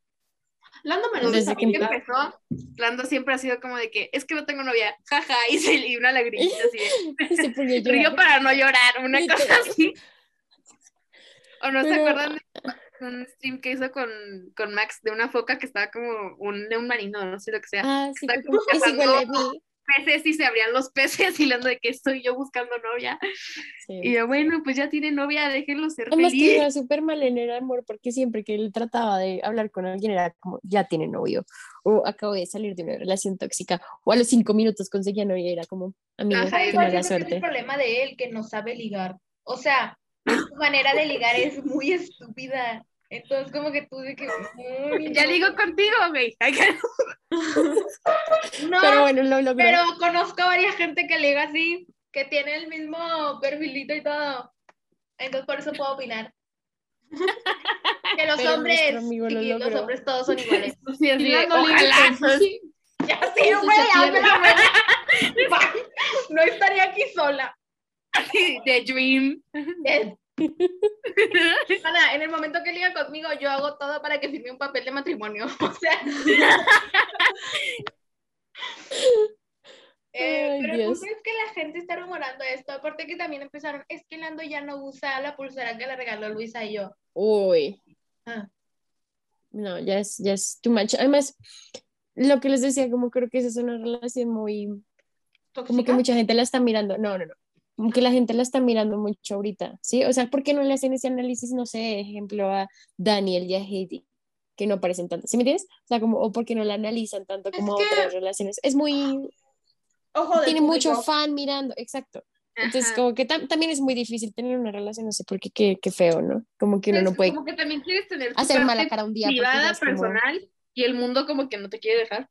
Lando me lo Desde que que empezó, Lando siempre ha sido como de que es que no tengo novia, jaja, y se y una lagrimita así de Se río para no llorar, una cosa así. O no se acuerdan de un stream que hizo con, con Max de una foca que estaba como un león marino, no sé lo que sea. Ah, sí, Está fue como, es igual a cazando- mí. Peces y se abrían los peces y Lando de que estoy yo buscando novia. Sí. Y yo, bueno, pues ya tiene novia, déjenlo ser Además que feliz. iba súper mal en el amor porque siempre que él trataba de hablar con alguien era como, ya tiene novio, o acabo de salir de una relación tóxica, o a los cinco minutos conseguía novia y era como, amigo, Ajá, qué Igual mala que es el suerte. problema de él que no sabe ligar. O sea, su manera de ligar es muy estúpida. Entonces, como que tú de que. "Ay, Ya no". ligo contigo, güey. No, Pero bueno, lo logró. pero conozco a varias gente que liga así, que tiene el mismo perfilito y todo. Entonces, por eso puedo opinar. Que los Pero hombres, amigo lo los hombres todos son iguales. Sí, así Lando liga ojalá. Sí. Ya sí, güey. No estaría aquí sola. The Dream. Yes. Ana, en el momento que liga conmigo, yo hago todo para que firme un papel de matrimonio. O sea. Eh, Ay, pero el punto es que la gente está rumorando esto. Aparte que también empezaron, es que Lando ya no usa la pulsera que le regaló Luisa y yo. Uy. Ah. No, ya es, ya es too much. Además, lo que les decía, como creo que esa es una relación muy, como que tóxica. mucha gente la está mirando. No, no, no. Que la gente la está mirando mucho ahorita, ¿sí? O sea, ¿por qué no le hacen ese análisis, no sé, ejemplo, a Daniel y a Heidi, que no aparecen tanto? ¿Sí me entiendes? O sea, como, o por qué no la analizan tanto Es como que- otras relaciones. Es muy, Ojo tiene mucho fan mirando, exacto. Entonces, Ajá. como que tam- también es muy difícil tener una relación, no sé por qué, qué, qué feo, ¿no? Como que uno Es no puede Como que también quieres tener tu hacer mala cara un día. porque privada, es como- personal, y el mundo como que no te quiere dejar.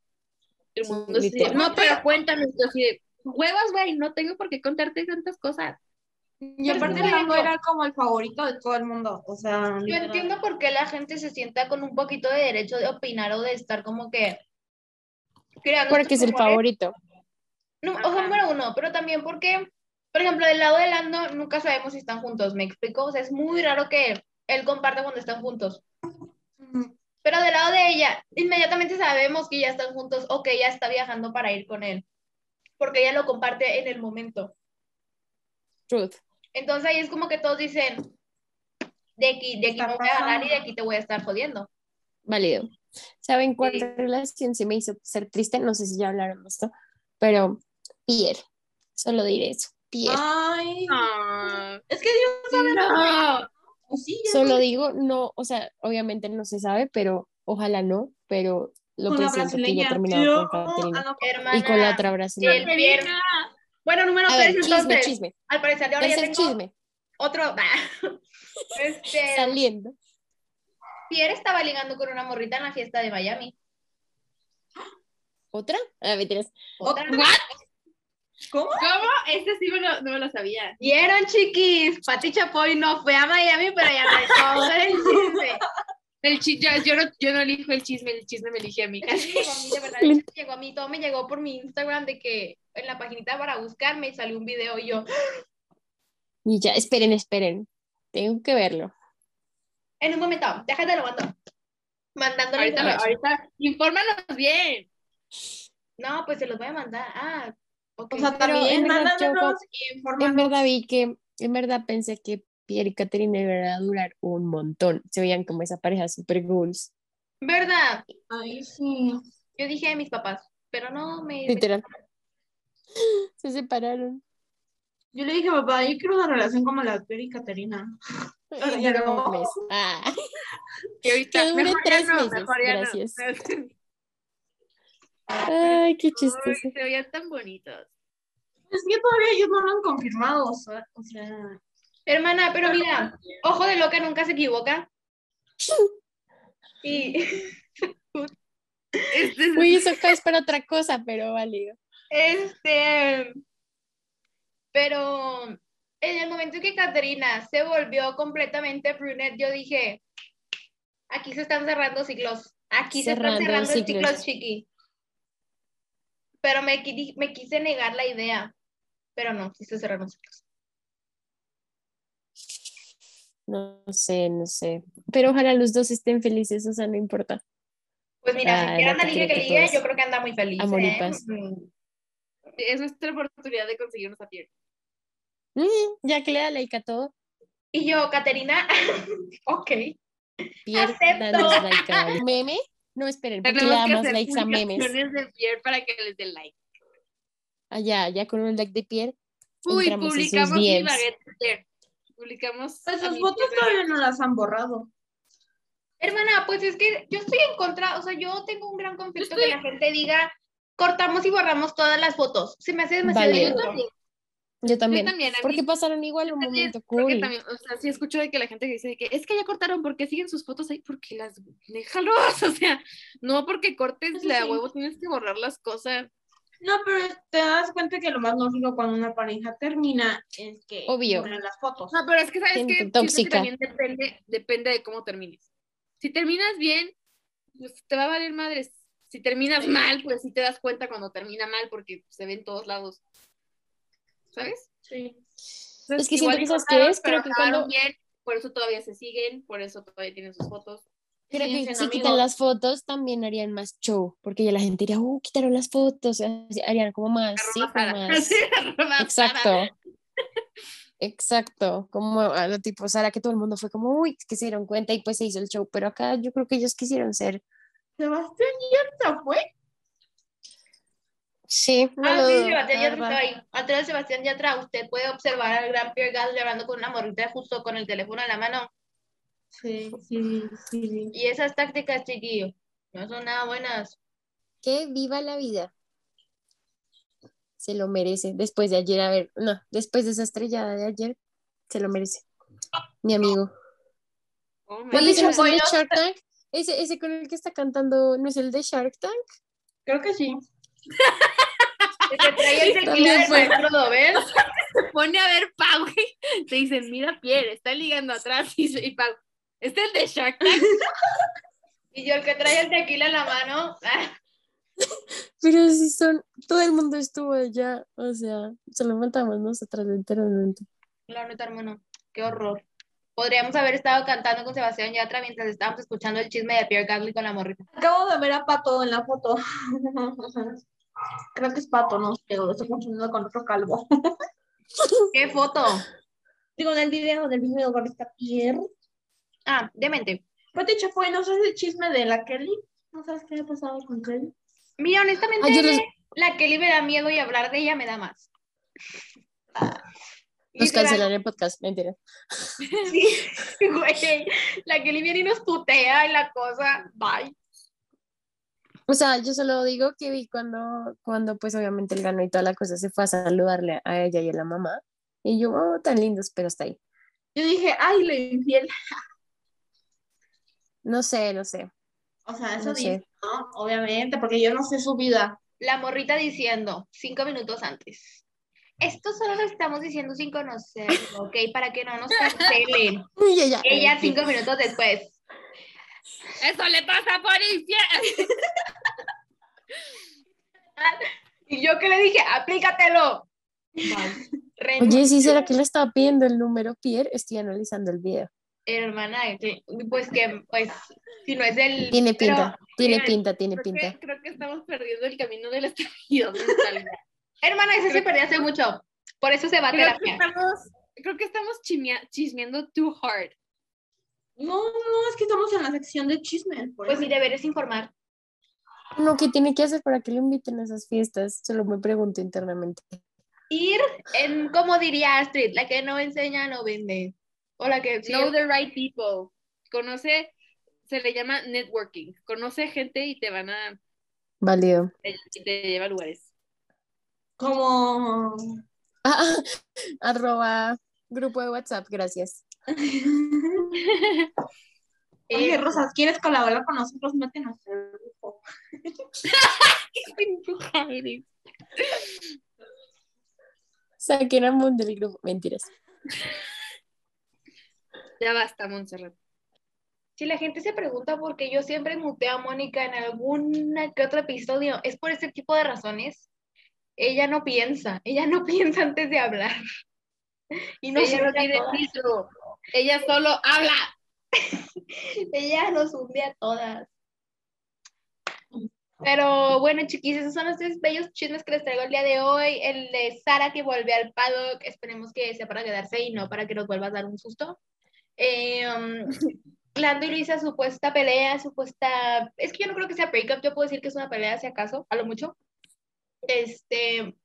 El Sí, mundo es de, literal. no, pero cuéntame, y tú así de, huevas, güey, no tengo por qué contarte tantas cosas. Y aparte Lando digo- era como el favorito de todo el mundo. O sea, Yo literal. entiendo por qué la gente se sienta con un poquito de derecho de opinar o de estar como que creando Porque es el favorito. No, o sea, número uno, pero también porque, por ejemplo, del lado de Lando nunca sabemos si están juntos, ¿me explico? O sea, es muy raro que él comparta cuando están juntos. Pero del lado de ella, inmediatamente sabemos que ya están juntos o que ella está viajando para ir con él, porque ella lo comparte en el momento. Truth. Entonces ahí es como que todos dicen, de aquí, de aquí me voy a agarrar y de aquí te voy a estar jodiendo. Válido. ¿Saben cuál Sí. relación se me hizo ser triste? No sé si ya hablaron de esto, pero Pierre. Solo diré eso. Pierre. Ay, Ah, es que Dios sabe. no. Sí, Solo sé. digo, no, o sea, obviamente no se sabe, pero ojalá no, pero lo Con que la siento que ya terminado con Caterina. no, Hermana, Y con la otra brasileña. Pierre. Bueno, número A ver, tres, chisme, entonces. chisme. Al parecer de ahora Es ya el tengo chisme. otro. Este, Saliendo. Pierre estaba ligando con una morrita en la fiesta de Miami. ¿Otra? Ah. Otra. ¿Cómo? ¿Cómo? Este sí me lo, no me lo sabía. Vieron, chiquis. Pati Chapoy no fue a Miami, pero ya no el chisme. El chi- yo, yo, no, yo no elijo el chisme, el chisme me elige a mí. Llegó a mí, de verdad, es que llegó a mí, todo me llegó por mi Instagram de que en la paginita para buscar me salió un video y yo, Y ya, esperen, esperen. Tengo que verlo. en un momento, déjate lo mando. Mandándole Ahorita, ahorita, infórmanos bien. No, pues se los voy a mandar. Ah, ok. O sea, Pero también en mándanos y verdad vi que, en verdad pensé que Pierre y Caterina iban a durar un montón. Se veían como esa pareja super goals. ¿Verdad? Ay, sí. Yo dije a mis papás, pero no me... Literal. Se separaron. Yo le dije, papá, yo quiero una relación como la de Pierre y Caterina. Pero ya Duró no. un mes. Ah. Y ahorita, Que dure mejor ya tres no, meses, mejor ya no. gracias. Ay, qué chistoso. se veían tan bonitos. Es que todavía ellos no lo han confirmado. O sea, o sea Hermana, pero mira, ojo de loca nunca se equivoca. Y Este es- Uy, eso es para otra cosa, pero válido. este, pero en el momento en que Caterina se volvió completamente brunette, yo dije, aquí se están cerrando ciclos, aquí se están cerrando ciclos. ciclos, chiqui. Pero me, me quise negar la idea, pero no, sí se cerraron ciclos. No sé, no sé. Pero ojalá los dos estén felices, o sea, no importa. Pues mira, Ah, si quiere no anda te ligue creo que ligue, yo creo que anda muy feliz. Amor y ¿eh? paz. Es nuestra oportunidad de conseguirnos a Pierre. Mm, ya que le da like a todo, Y yo, Caterina, ok. Pierre, Acepto. danos like a algo. ¿Meme? No, esperen, porque le Tenemos da que más hacer likes a memes. publicaciones de Pierre para que les den like. Allá, ya con un like de Pierre. Uy, publicamos mi baguette de Pierre. Publicamos. Pues fotos Pierre todavía no las han borrado. Hermana, pues es que yo estoy en contra, o sea, yo tengo un gran conflicto estoy- que la gente diga, cortamos y borramos todas las fotos. Se me hace demasiado Vale. Yo también, Yo también. yo también. a Porque mí- pasaron igual un también, momento porque cool. también, o sea, sí escucho de que la gente que dice que es que ya cortaron, porque siguen sus fotos ahí? Porque las, déjalos, o sea, no porque cortes Eso la sí. huevo tienes que borrar las cosas. No, pero te das cuenta que lo más lógico cuando una pareja termina es que Obvio. las fotos. No, pero es que sabes que que también depende, depende de cómo termines. Si terminas bien, pues te va a valer madres. Si terminas mal, pues sí te das cuenta cuando termina mal porque se ve en todos lados. ¿Sabes? Sí. Entonces, Es que siento que y ¿sabes qué cortaron, es? pero Creo que cuando- bien, por eso todavía se siguen, por eso todavía tienen sus fotos. Creo que si quitan las fotos también harían más show, porque ya la gente diría, uh, quitaron las fotos, así, harían como más, sí, como más. Sí. Exacto. Exacto, como a lo tipo Sara, que todo el mundo fue como, uy, que se dieron cuenta y pues se hizo el show, pero acá yo creo que ellos quisieron ser. Sebastián Yatra fue. Sí, no Ah, lo sí, Sebastián Yatra estaba ahí. Atrás de Sebastián Yatra, usted puede observar al gran Pierre Gasly hablando con una morrita justo con el teléfono en la mano. Sí, sí, sí. Y esas tácticas, chiquillo, no son nada buenas. Que viva la vida. Se lo merece. Después de ayer, a ver, no, después de esa estrellada de ayer, se lo merece. Mi amigo. Oh, Oye, my ¿ese no es el de Shark Tank? Ese, ese con el que está cantando, ¿no es el de Shark Tank? Creo que sí. Que te trae el tequila También del fue. se pone a ver Pau y te dicen, mira Pierre, está ligando atrás y, y Pau, ¿este es el de Shark Tank? Y yo el que trae el tequila en la mano. Pero si son, todo el mundo estuvo allá, o sea, solo faltamos nosotras literalmente. La neta, hermano, qué horror. Podríamos haber estado cantando con Sebastián Yatra mientras estábamos escuchando el chisme de Pierre Gasly con la morrita. Acabo de ver a Pato en la foto. Creo que es Pato, no sé, lo estoy confundiendo con otro calvo. ¿Qué foto? Digo, en el video del video con esta Pierre. Ah, demente. Pati Chapoy, ¿no sabes el chisme de la Kelly? ¿No sabes qué ha pasado con Kelly? Mira, honestamente, Ah, la Kelly me da miedo y hablar de ella me da más. Nos Literal, cancelan el podcast, mentira. Sí, güey. La Kelly viene y nos putea y la cosa. Bye. O sea, yo solo digo que vi cuando, cuando pues obviamente él ganó y toda la cosa, se fue a saludarle a ella y a la mamá. Y yo, oh, tan lindos, pero hasta ahí. Yo dije, ay, le infiel. No sé, no sé. O sea, eso No sé. dice, ¿no? Obviamente, porque yo no sé su vida. La morrita diciendo, cinco minutos antes. Esto solo lo estamos diciendo sin conocerlo, ¿ok? Para que no nos cancelen. Y ella, Ella cinco minutos después. Eso le pasa por infiel. Y yo que le dije, aplícatelo. Oye, sí, ¿será que le estaba pidiendo el número Pierre? Estoy analizando el video. Hermana, pues que, pues, si no es el... Tiene pero- pinta, tiene mira, pinta, tiene Creo pinta. que, creo que estamos perdiendo el camino de la estabilidad mental. Hermana, ese se perdió hace mucho. Por eso se va a Creo que terapia. estamos, creo que estamos chimia- chismeando too hard. No, no, es que estamos en la sección de chismes. Pues mi deber es informar. No, ¿qué tiene que hacer para que le inviten a esas fiestas? Solo me pregunto internamente. Ir en, como diría Astrid, la que no enseña no vende. O la que... sí, Know the right people. Conoce, se le llama networking. Conoce gente y te van a, Válido. y te lleva a lugares. Como. Ah, arroba grupo de WhatsApp, gracias. Oye, eh, Rosas, ¿quieres colaborar con nosotros? En el grupo. Saquen a del grupo. Mentiras. Ya basta, Montserrat. Si la gente se pregunta por qué yo siempre muteo a Mónica en alguna que otro episodio, es por ese tipo de razones. Ella no piensa, ella no piensa antes de hablar. Y no Ella no tiene filtro. Ella solo habla. Ella nos hunde a todas. Pero bueno, chiquis, esos son los tres bellos chismes que les traigo el día de hoy. El de Sara que vuelve al paddock, esperemos que sea para quedarse y no para que nos vuelva a dar un susto. Eh, um, Lando y Luisa, supuesta pelea, supuesta. Es que yo no creo que sea breakup, yo puedo decir que es una pelea, si acaso, a lo mucho. Este.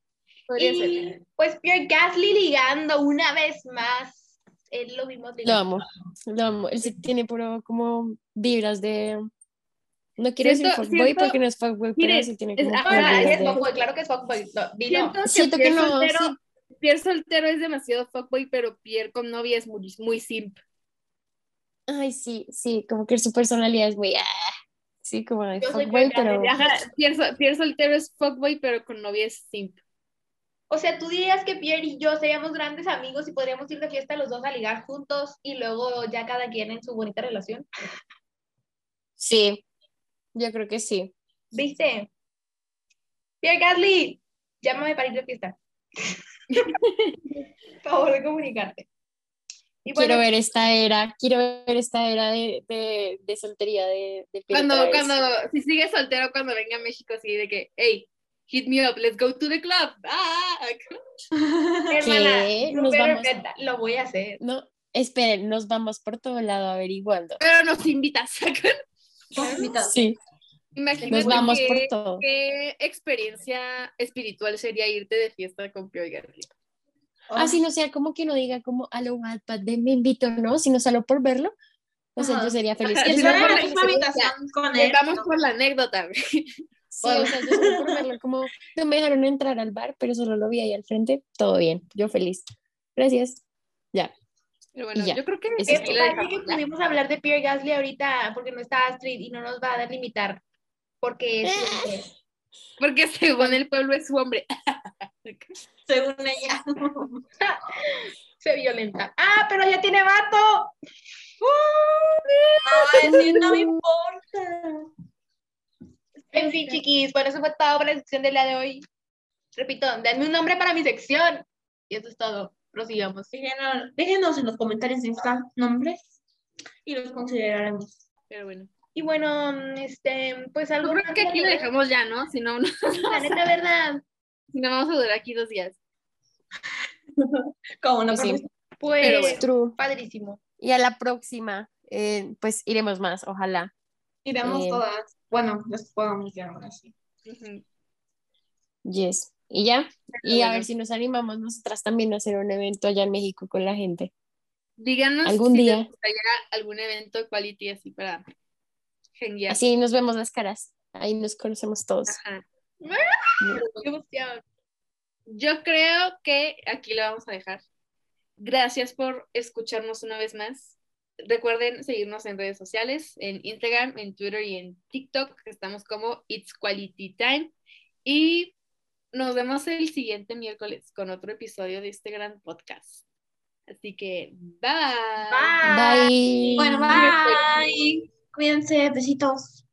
Podría ser. Y pues Pierre Gasly ligando una vez más. Él lo vimos Lo amo, lo amo. Él sí tiene puro como vibras de... No quiero decir fuckboy siento- porque no es fuckboy, Mire, pero sí tiene es- como Ahora, es fuckboy, claro que es fuckboy. No, dilo. Siento que Siento que Pierre no, soltero, sí. Pierre soltero es demasiado fuckboy, pero Pierre con novia es muy, muy simp. Ay, sí, sí, como que su personalidad es muy... ah, sí, como de fuckboy, Pierre pero... Pierre soltero es fuckboy, pero con novia es simp. O sea, tú dirías que Pierre y yo seríamos grandes amigos y podríamos ir de fiesta los dos a ligar juntos y luego ya cada quien en su bonita relación. Sí, yo creo que sí. ¿Viste? Pierre Gasly, llámame para ir de fiesta. Por favor de comunicarte. Y bueno, Quiero ver esta era, quiero ver esta era de, de, de soltería de, de Pierre Cuando, cuando, si sigue soltero cuando venga a México, así de que, hey, hit me up, let's go to the club. Ah, hermana, ¿Qué? you Nos vamos. lo voy a hacer. No, esperen, nos vamos por todo lado averiguando. pero nos invitas. Sí, Imagínate nos vamos qué, por todo. qué experiencia espiritual sería irte de fiesta con Pierre Gasly. Así no sea como que no diga como a lo Wattpad de me invito, ¿no? Sino solo por verlo. O sea, yo sería feliz. Si no, por la verlo misma sería- habitación con él. ¿no? por la anécdota. Sí, o sea, yo solo por verlo, como no me dejaron entrar al bar, pero solo lo vi ahí al frente, todo bien, yo feliz. Gracias. Ya. Pero bueno, ya. yo creo que es que pudimos hablar de Pierre Gasly ahorita porque no está Astrid y no nos va a delimitar porque es hombre. Porque según el pueblo es su hombre. Según ella. se violenta. Ah, pero ya tiene vato. Ay, sí, no me importa. En fin, chiquis, bueno, eso fue todo para la sección del día de hoy. Repito, denme un nombre para mi sección. Y eso es todo. Prosigamos. Déjenos, déjenos en los comentarios de Insta nombres y los consideraremos. Pero bueno. Y bueno, este, pues Yo algo creo más que aquí lo dejamos ya, ¿no? Si no, no, La neta, verdad. Si no vamos a durar aquí dos días. Como Pues sí. Pues, Pero bueno. True. padrísimo. Y a la próxima, eh, pues iremos más, ojalá. Iremos Bien. todas. Bueno, las podemos ir ahora sí. Yes. Y ya. Y a ver si nos animamos nosotras también a hacer un evento allá en México con la gente. Díganos Algún si día. les gustaría algún evento quality así para genial. Así nos vemos las caras. Ahí nos conocemos todos. Ajá. Qué emoción. Yo creo que aquí lo vamos a dejar. Gracias por escucharnos una vez más. Recuerden seguirnos en redes sociales, en Instagram, en Twitter y en TikTok. Estamos como It's Quality Time. Y nos vemos el siguiente miércoles con otro episodio de este gran podcast. Así que, bye. Bye. Bye. Bueno, bye. Cuídense, besitos.